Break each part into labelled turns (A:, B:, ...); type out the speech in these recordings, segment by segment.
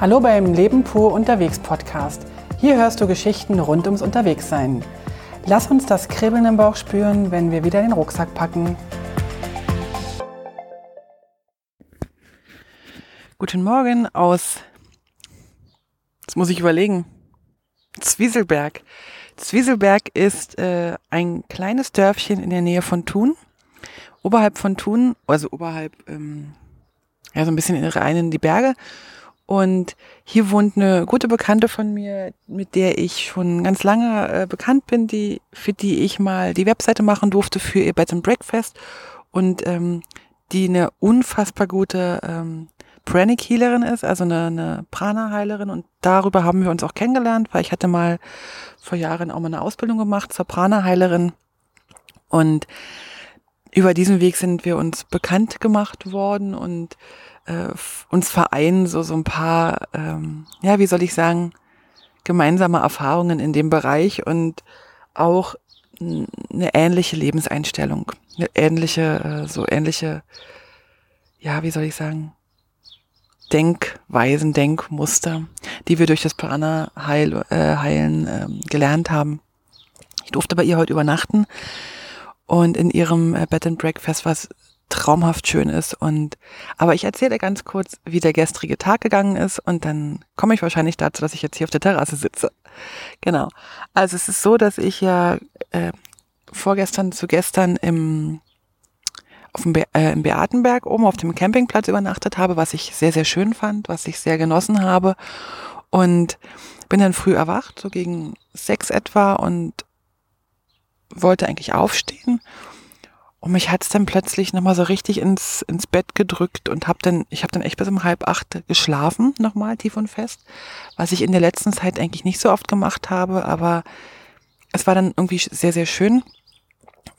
A: Hallo beim Leben pur unterwegs Podcast. Hier hörst du Geschichten rund ums Unterwegssein. Lass uns das Kribbeln im Bauch spüren, wenn wir wieder den Rucksack packen. Guten Morgen aus, jetzt muss ich überlegen, Zwieselberg. Zwieselberg ist äh, ein kleines Dörfchen in der Nähe von Thun. Oberhalb von Thun, also oberhalb, ähm, ja, so ein bisschen rein in die Berge. Und hier wohnt eine gute Bekannte von mir, mit der ich schon ganz lange äh, bekannt bin, die, für die ich mal die Webseite machen durfte für ihr Bed and Breakfast. Und ähm, die eine unfassbar gute ähm, Pranic Healerin ist, also eine, eine Prana-Heilerin. Und darüber haben wir uns auch kennengelernt, weil ich hatte mal vor Jahren auch mal eine Ausbildung gemacht zur Prana-Heilerin. Und über diesen Weg sind wir uns bekannt gemacht worden und äh, uns vereinen so so ein paar, ähm, ja, wie soll ich sagen, gemeinsame Erfahrungen in dem Bereich und auch eine ähnliche Lebenseinstellung, eine ähnliche, äh, so ähnliche, ja, wie soll ich sagen, Denkweisen, Denkmuster, die wir durch das Prana-Heilen äh, Heilen, äh, gelernt haben. Ich durfte bei ihr heute übernachten und in ihrem äh, Bed and Breakfast, was traumhaft schön ist. Und aber ich erzähle ganz kurz, wie der gestrige Tag gegangen ist und dann komme ich wahrscheinlich dazu, dass ich jetzt hier auf der Terrasse sitze. Genau. Also es ist so, dass ich ja äh, vorgestern zu gestern im auf dem Be äh, im Beatenberg oben auf dem Campingplatz übernachtet habe, was ich sehr, sehr schön fand, was ich sehr genossen habe. Und bin dann früh erwacht, so gegen sechs etwa und wollte eigentlich aufstehen. Und mich hat's dann plötzlich nochmal so richtig ins, ins Bett gedrückt und hab dann, ich habe dann echt bis um halb acht geschlafen, nochmal tief und fest, was ich in der letzten Zeit eigentlich nicht so oft gemacht habe, aber es war dann irgendwie sehr, sehr schön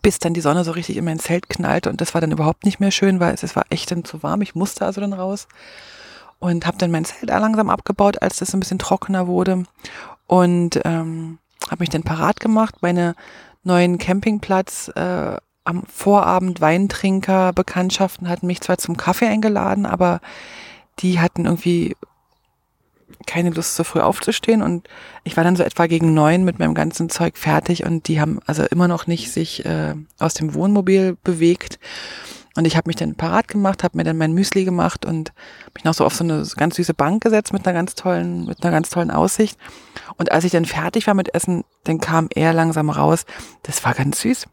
A: bis dann die Sonne so richtig in mein Zelt knallte und das war dann überhaupt nicht mehr schön, weil es, es war echt dann zu warm. Ich musste also dann raus und habe dann mein Zelt langsam abgebaut, als das ein bisschen trockener wurde und ähm, habe mich dann parat gemacht. Meine neuen Campingplatz äh, am Vorabend Weintrinker Bekanntschaften hatten mich zwar zum Kaffee eingeladen, aber die hatten irgendwie keine Lust, so früh aufzustehen. Und ich war dann so etwa gegen neun mit meinem ganzen Zeug fertig und die haben also immer noch nicht sich äh, aus dem Wohnmobil bewegt. Und ich habe mich dann parat gemacht, habe mir dann mein Müsli gemacht und mich noch so auf so eine ganz süße Bank gesetzt mit einer ganz tollen, mit einer ganz tollen Aussicht. Und als ich dann fertig war mit Essen, dann kam er langsam raus. Das war ganz süß.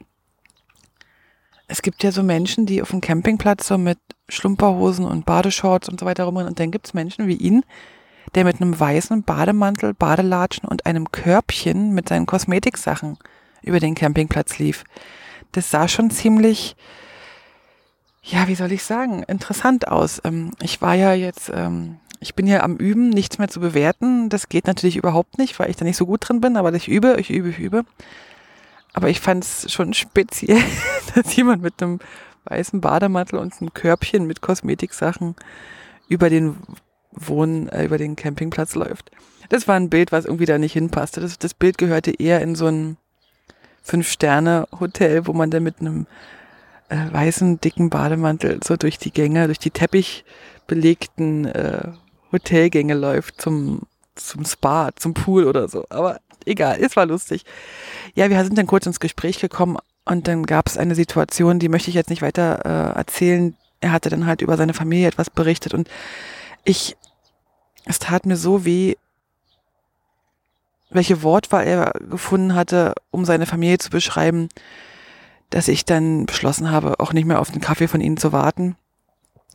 A: Es gibt ja so Menschen, die auf dem Campingplatz so mit Schlumperhosen und Badeshorts und so weiter rumrennen. Und dann gibt's Menschen wie ihn, der mit einem weißen Bademantel, Badelatschen und einem Körbchen mit seinen Kosmetiksachen über den Campingplatz lief. Das sah schon ziemlich, ja, wie soll ich sagen, interessant aus. Ähm, ich war ja jetzt, ähm, ich bin ja am Üben, nichts mehr zu bewerten. Das geht natürlich überhaupt nicht, weil ich da nicht so gut drin bin, aber ich übe, ich übe, ich übe. Aber ich fand es schon speziell, dass jemand mit einem weißen Bademantel und einem Körbchen mit Kosmetiksachen über den Wohnen äh, über den Campingplatz läuft. Das war ein Bild, was irgendwie da nicht hinpasste. Das, das Bild gehörte eher in so ein Fünf-Sterne-Hotel, wo man dann mit einem äh, weißen, dicken Bademantel so durch die Gänge, durch die teppichbelegten äh, Hotelgänge läuft zum, zum Spa, zum Pool oder so. Aber egal, es war lustig. Ja, wir sind dann kurz ins Gespräch gekommen und dann gab es eine Situation, die möchte ich jetzt nicht weiter äh, erzählen. Er hatte dann halt über seine Familie etwas berichtet und ich, es tat mir so weh, welche Wortwahl er gefunden hatte, um seine Familie zu beschreiben, dass ich dann beschlossen habe, auch nicht mehr auf den Kaffee von ihnen zu warten.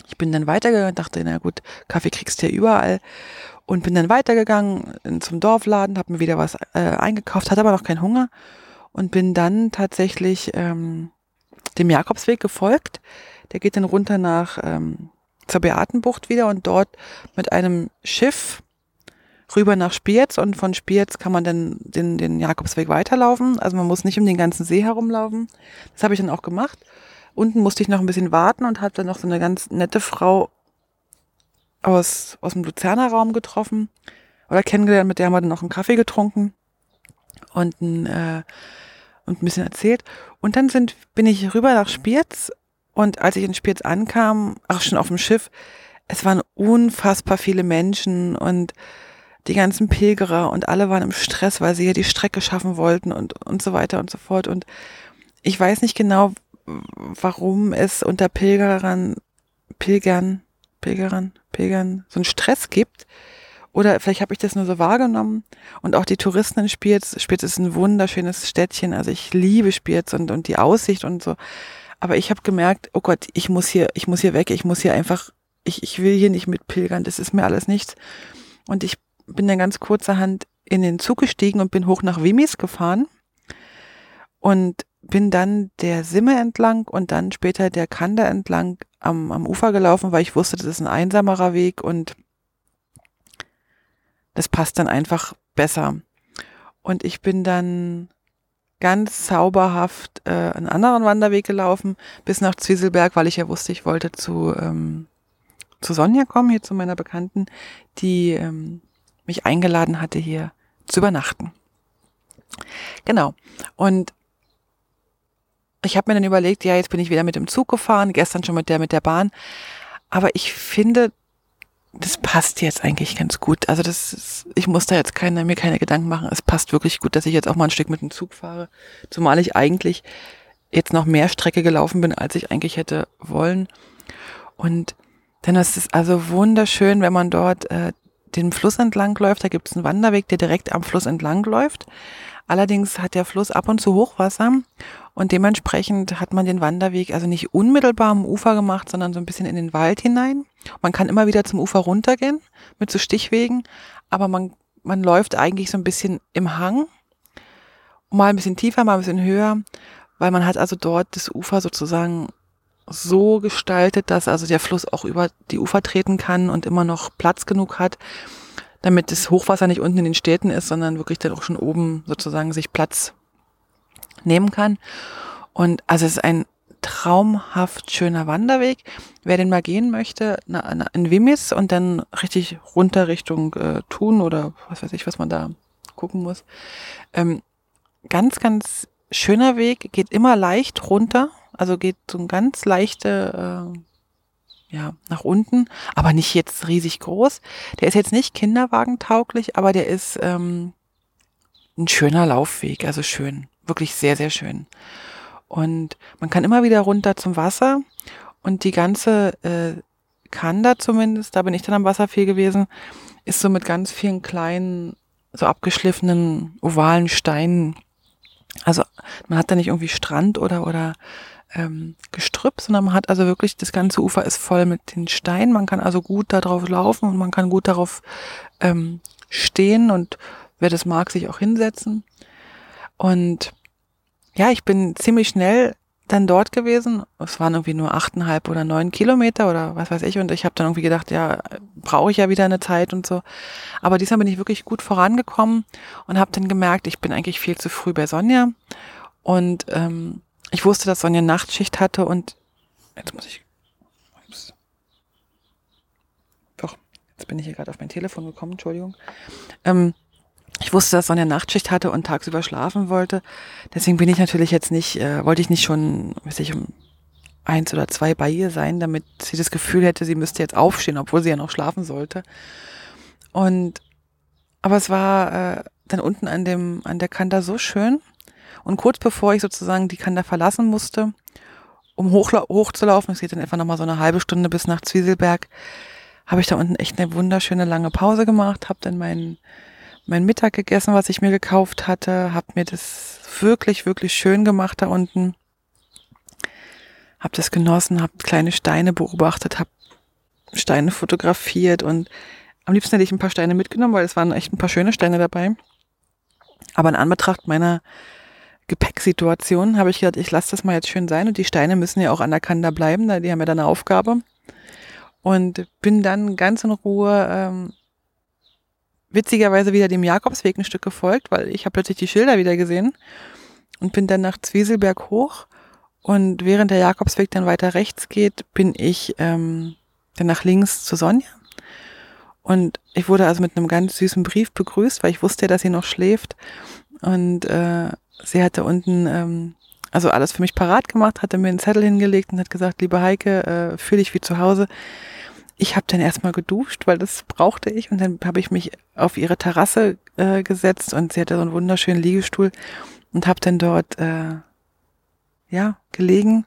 A: Ich bin dann weitergegangen dachte, na gut, Kaffee kriegst du ja überall. Und bin dann weitergegangen zum Dorfladen, habe mir wieder was äh, eingekauft, hatte aber noch keinen Hunger und bin dann tatsächlich ähm, dem Jakobsweg gefolgt. Der geht dann runter nach ähm, zur Beatenbucht wieder und dort mit einem Schiff rüber nach Spiez und von Spiez kann man dann den, den Jakobsweg weiterlaufen. Also man muss nicht um den ganzen See herumlaufen. Das habe ich dann auch gemacht. Unten musste ich noch ein bisschen warten und habe dann noch so eine ganz nette Frau aus, aus dem Luzerner Raum getroffen oder kennengelernt, mit der haben wir dann noch einen Kaffee getrunken und ein, äh, und ein bisschen erzählt. Und dann sind, bin ich rüber nach Spiez und als ich in Spiez ankam, auch schon auf dem Schiff, es waren unfassbar viele Menschen und die ganzen Pilgerer und alle waren im Stress, weil sie ja die Strecke schaffen wollten und, und so weiter und so fort. Und ich weiß nicht genau, warum es unter Pilgerern, Pilgern, Pilgerern, Pilgern so einen Stress gibt. Oder vielleicht habe ich das nur so wahrgenommen. Und auch die Touristen in Spiez. Spiez ist ein wunderschönes Städtchen. Also ich liebe Spiez und, und die Aussicht und so. Aber ich habe gemerkt, oh Gott, ich muss hier, ich muss hier weg. Ich muss hier einfach, ich, ich will hier nicht mitpilgern. Das ist mir alles nichts. Und ich bin dann ganz kurzerhand in den Zug gestiegen und bin hoch nach Wimis gefahren. Und bin dann der Simme entlang und dann später der Kanda entlang am, am Ufer gelaufen, weil ich wusste, das ist ein einsamerer Weg und das passt dann einfach besser. Und ich bin dann ganz zauberhaft äh, einen anderen Wanderweg gelaufen bis nach Zwieselberg, weil ich ja wusste, ich wollte zu, ähm, zu Sonja kommen, hier zu meiner Bekannten, die ähm, mich eingeladen hatte, hier zu übernachten. Genau. Und ich habe mir dann überlegt, ja, jetzt bin ich wieder mit dem Zug gefahren, gestern schon mit der mit der Bahn. Aber ich finde, das passt jetzt eigentlich ganz gut. Also das ist, ich muss da jetzt keine, mir keine Gedanken machen. Es passt wirklich gut, dass ich jetzt auch mal ein Stück mit dem Zug fahre. Zumal ich eigentlich jetzt noch mehr Strecke gelaufen bin, als ich eigentlich hätte wollen. Und dann ist es also wunderschön, wenn man dort äh, den Fluss entlang läuft. Da gibt es einen Wanderweg, der direkt am Fluss entlang läuft. Allerdings hat der Fluss ab und zu Hochwasser und dementsprechend hat man den Wanderweg also nicht unmittelbar am Ufer gemacht, sondern so ein bisschen in den Wald hinein. Man kann immer wieder zum Ufer runtergehen mit so Stichwegen, aber man, man läuft eigentlich so ein bisschen im Hang, mal ein bisschen tiefer, mal ein bisschen höher, weil man hat also dort das Ufer sozusagen so gestaltet, dass also der Fluss auch über die Ufer treten kann und immer noch Platz genug hat, damit das Hochwasser nicht unten in den Städten ist, sondern wirklich dann auch schon oben sozusagen sich Platz nehmen kann. Und also es ist ein traumhaft schöner Wanderweg. Wer den mal gehen möchte, na, na, in Wimis und dann richtig runter Richtung äh, Thun oder was weiß ich, was man da gucken muss. Ähm, ganz, ganz schöner Weg, geht immer leicht runter, also geht so ein ganz leichte äh, ja, nach unten, aber nicht jetzt riesig groß. Der ist jetzt nicht kinderwagentauglich, aber der ist ähm, ein schöner Laufweg, also schön, wirklich sehr, sehr schön. Und man kann immer wieder runter zum Wasser und die ganze äh, Kanda zumindest, da bin ich dann am Wasser viel gewesen, ist so mit ganz vielen kleinen, so abgeschliffenen, ovalen Steinen. Also man hat da nicht irgendwie Strand oder, oder ähm, Gestrüpp, sondern man hat also wirklich, das ganze Ufer ist voll mit den Steinen. Man kann also gut da drauf laufen und man kann gut darauf ähm, stehen und wer das mag, sich auch hinsetzen. Und ja, ich bin ziemlich schnell dann dort gewesen. Es waren irgendwie nur achteinhalb oder neun Kilometer oder was weiß ich. Und ich habe dann irgendwie gedacht, ja, brauche ich ja wieder eine Zeit und so. Aber diesmal bin ich wirklich gut vorangekommen und habe dann gemerkt, ich bin eigentlich viel zu früh bei Sonja. Und ähm, ich wusste, dass Sonja Nachtschicht hatte und jetzt muss ich. Ups. Doch, jetzt bin ich hier gerade auf mein Telefon gekommen, Entschuldigung. Ähm, ich wusste, dass Sonja Nachtschicht hatte und tagsüber schlafen wollte. Deswegen bin ich natürlich jetzt nicht, äh, wollte ich nicht schon, weiß ich, um eins oder zwei bei ihr sein, damit sie das Gefühl hätte, sie müsste jetzt aufstehen, obwohl sie ja noch schlafen sollte. Und aber es war äh, dann unten an dem an der Kanta so schön und kurz bevor ich sozusagen die Kanda verlassen musste, um hoch, hochzulaufen, es geht dann etwa nochmal so eine halbe Stunde bis nach Zwieselberg, habe ich da unten echt eine wunderschöne lange Pause gemacht, habe dann meinen mein Mittag gegessen, was ich mir gekauft hatte, habe mir das wirklich, wirklich schön gemacht da unten, habe das genossen, habe kleine Steine beobachtet, habe Steine fotografiert und am liebsten hätte ich ein paar Steine mitgenommen, weil es waren echt ein paar schöne Steine dabei. Aber in Anbetracht meiner Gepäcksituation habe ich gedacht, ich lasse das mal jetzt schön sein und die Steine müssen ja auch an der Kanda bleiben, die haben ja dann eine Aufgabe. Und bin dann ganz in Ruhe ähm, witzigerweise wieder dem Jakobsweg ein Stück gefolgt, weil ich habe plötzlich die Schilder wieder gesehen und bin dann nach Zwieselberg hoch. Und während der Jakobsweg dann weiter rechts geht, bin ich ähm, dann nach links zu Sonja. Und ich wurde also mit einem ganz süßen Brief begrüßt, weil ich wusste, dass sie noch schläft. Und äh, sie hatte unten ähm, also alles für mich parat gemacht, hatte mir einen Zettel hingelegt und hat gesagt, liebe Heike, äh, fühle dich wie zu Hause. ich habe dann erstmal geduscht, weil das brauchte ich. Und dann habe ich mich auf ihre Terrasse äh, gesetzt und sie hatte so einen wunderschönen Liegestuhl und habe dann dort äh, ja gelegen,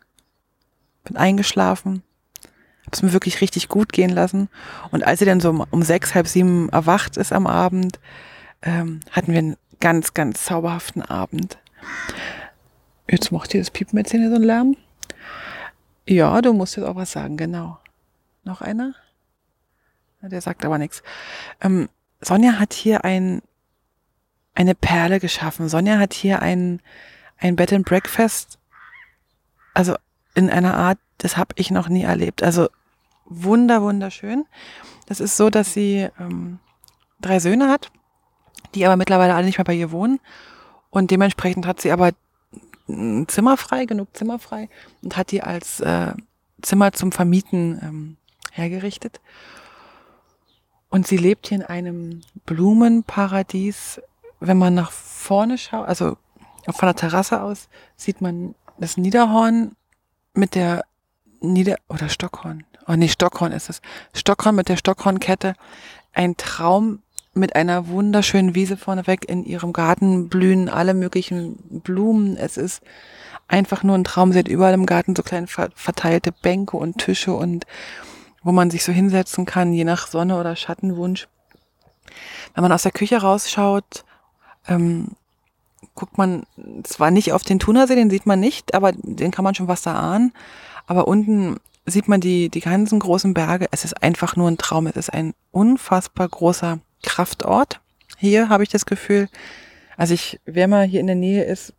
A: bin eingeschlafen, habe es mir wirklich richtig gut gehen lassen. Und als sie dann so um, um sechs, halb sieben erwacht ist am Abend, ähm, hatten wir einen ganz, ganz zauberhaften Abend. Jetzt macht ihr das Piepen jetzt hier so einen Lärm. Ja, du musst jetzt auch was sagen, genau. Noch einer? Der sagt aber nichts. Ähm, Sonja hat hier ein, eine Perle geschaffen. Sonja hat hier ein, ein Bed and Breakfast, also in einer Art, das habe ich noch nie erlebt. Also wunder, wunderschön. Das ist so, dass sie ähm, drei Söhne hat, die aber mittlerweile alle nicht mehr bei ihr wohnen. Und dementsprechend hat sie aber Zimmer frei, genug Zimmer frei und hat die als äh, Zimmer zum Vermieten ähm, hergerichtet. Und sie lebt hier in einem Blumenparadies. Wenn man nach vorne schaut, also von der Terrasse aus, sieht man das Niederhorn mit der Nieder- oder Stockhorn. Oh nee, Stockhorn ist es. Stockhorn mit der Stockhornkette. Ein Traum mit einer wunderschönen Wiese vorneweg. In ihrem Garten blühen alle möglichen Blumen. Es ist einfach nur ein Traum. Sie hat überall im Garten so kleine verteilte Bänke und Tische und wo man sich so hinsetzen kann, je nach Sonne oder Schattenwunsch. Wenn man aus der Küche rausschaut, ähm, guckt man zwar nicht auf den Thunersee, den sieht man nicht, aber den kann man schon was da ahnen. Aber unten sieht man die, die ganzen großen Berge. Es ist einfach nur ein Traum. Es ist ein unfassbar großer Kraftort. Hier habe ich das Gefühl, also ich, wer mal hier in der Nähe ist,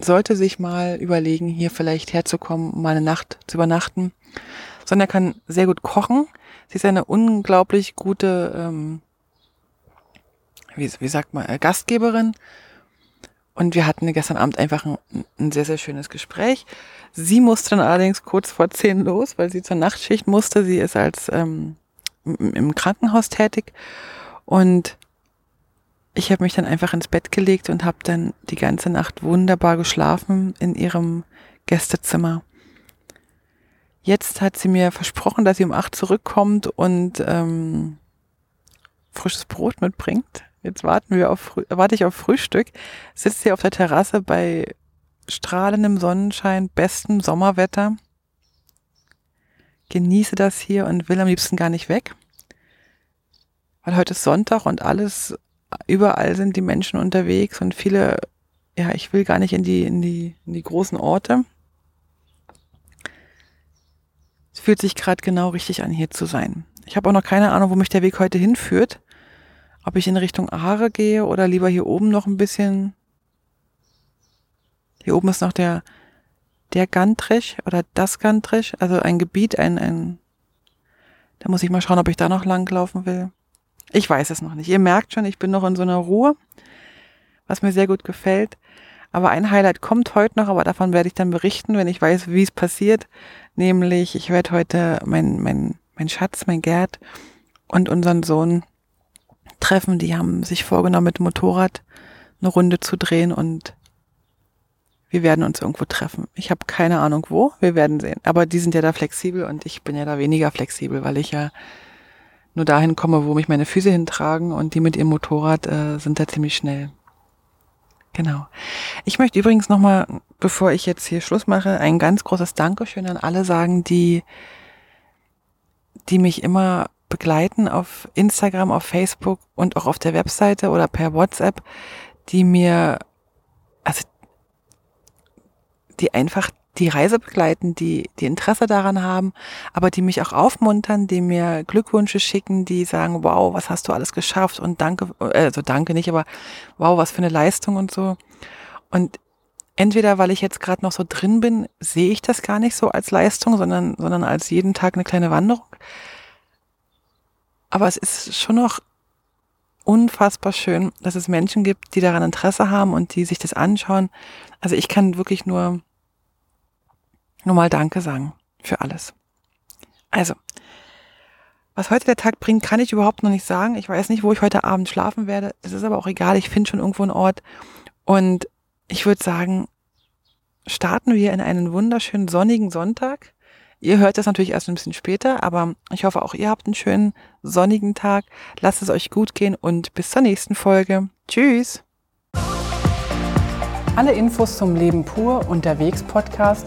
A: sollte sich mal überlegen, hier vielleicht herzukommen, mal eine Nacht zu übernachten. Sonja kann sehr gut kochen. Sie ist eine unglaublich gute, ähm, wie, wie sagt man, äh, Gastgeberin. Und wir hatten gestern Abend einfach ein, ein, sehr, sehr schönes Gespräch. Sie musste dann allerdings kurz vor zehn los, weil sie zur Nachtschicht musste. Sie ist als ähm, im Krankenhaus tätig. Und ich habe mich dann einfach ins Bett gelegt und habe dann die ganze Nacht wunderbar geschlafen in ihrem Gästezimmer. Jetzt hat sie mir versprochen, dass sie um acht zurückkommt und ähm, frisches Brot mitbringt. Jetzt warten wir auf, warte ich auf Frühstück. Sitzt sie auf der Terrasse bei strahlendem Sonnenschein, bestem Sommerwetter. Genieße das hier und will am liebsten gar nicht weg. Weil heute ist Sonntag und alles, überall sind die Menschen unterwegs und viele, ja, ich will gar nicht in die, in die, in die großen Orte. Es fühlt sich gerade genau richtig an, hier zu sein. Ich habe auch noch keine Ahnung, wo mich der Weg heute hinführt. Ob ich in Richtung Aare gehe oder lieber hier oben noch ein bisschen. Hier oben ist noch der, der Gantrich oder das Gantrich, also ein Gebiet, ein, ein, da muss ich mal schauen, ob ich da noch langlaufen will. Ich weiß es noch nicht. Ihr merkt schon, ich bin noch in so einer Ruhe, was mir sehr gut gefällt. Aber ein Highlight kommt heute noch, aber davon werde ich dann berichten, wenn ich weiß, wie es passiert. Nämlich, ich werde heute mein, mein, mein Schatz, mein Gerd und unseren Sohn treffen. Die haben sich vorgenommen, mit dem Motorrad eine Runde zu drehen und wir werden uns irgendwo treffen. Ich habe keine Ahnung wo, wir werden sehen. Aber die sind ja da flexibel und ich bin ja da weniger flexibel, weil ich ja nur dahin komme, wo mich meine Füße hintragen und die mit ihrem Motorrad äh, sind da ziemlich schnell. Genau. Ich möchte übrigens nochmal, bevor ich jetzt hier Schluss mache, ein ganz großes Dankeschön an alle sagen, die, die mich immer begleiten auf Instagram, auf Facebook und auch auf der Webseite oder per WhatsApp, die mir, also, die einfach die Reise begleiten, die, die Interesse daran haben, aber die mich auch aufmuntern, die mir Glückwünsche schicken, die sagen, wow, was hast du alles geschafft und danke, also danke nicht, aber wow, was für eine Leistung und so. Und entweder, weil ich jetzt gerade noch so drin bin, sehe ich das gar nicht so als Leistung, sondern, sondern als jeden Tag eine kleine Wanderung. Aber es ist schon noch unfassbar schön, dass es Menschen gibt, die daran Interesse haben und die sich das anschauen. Also ich kann wirklich nur nur mal Danke sagen für alles. Also, was heute der Tag bringt, kann ich überhaupt noch nicht sagen. Ich weiß nicht, wo ich heute Abend schlafen werde. Es ist aber auch egal. Ich finde schon irgendwo einen Ort. Und ich würde sagen, starten wir in einen wunderschönen sonnigen Sonntag Ihr hört das natürlich erst ein bisschen später, aber ich hoffe auch ihr habt einen schönen sonnigen Tag. Lasst es euch gut gehen und bis zur nächsten Folge. Tschüss! Alle Infos zum Leben pur unterwegs Podcast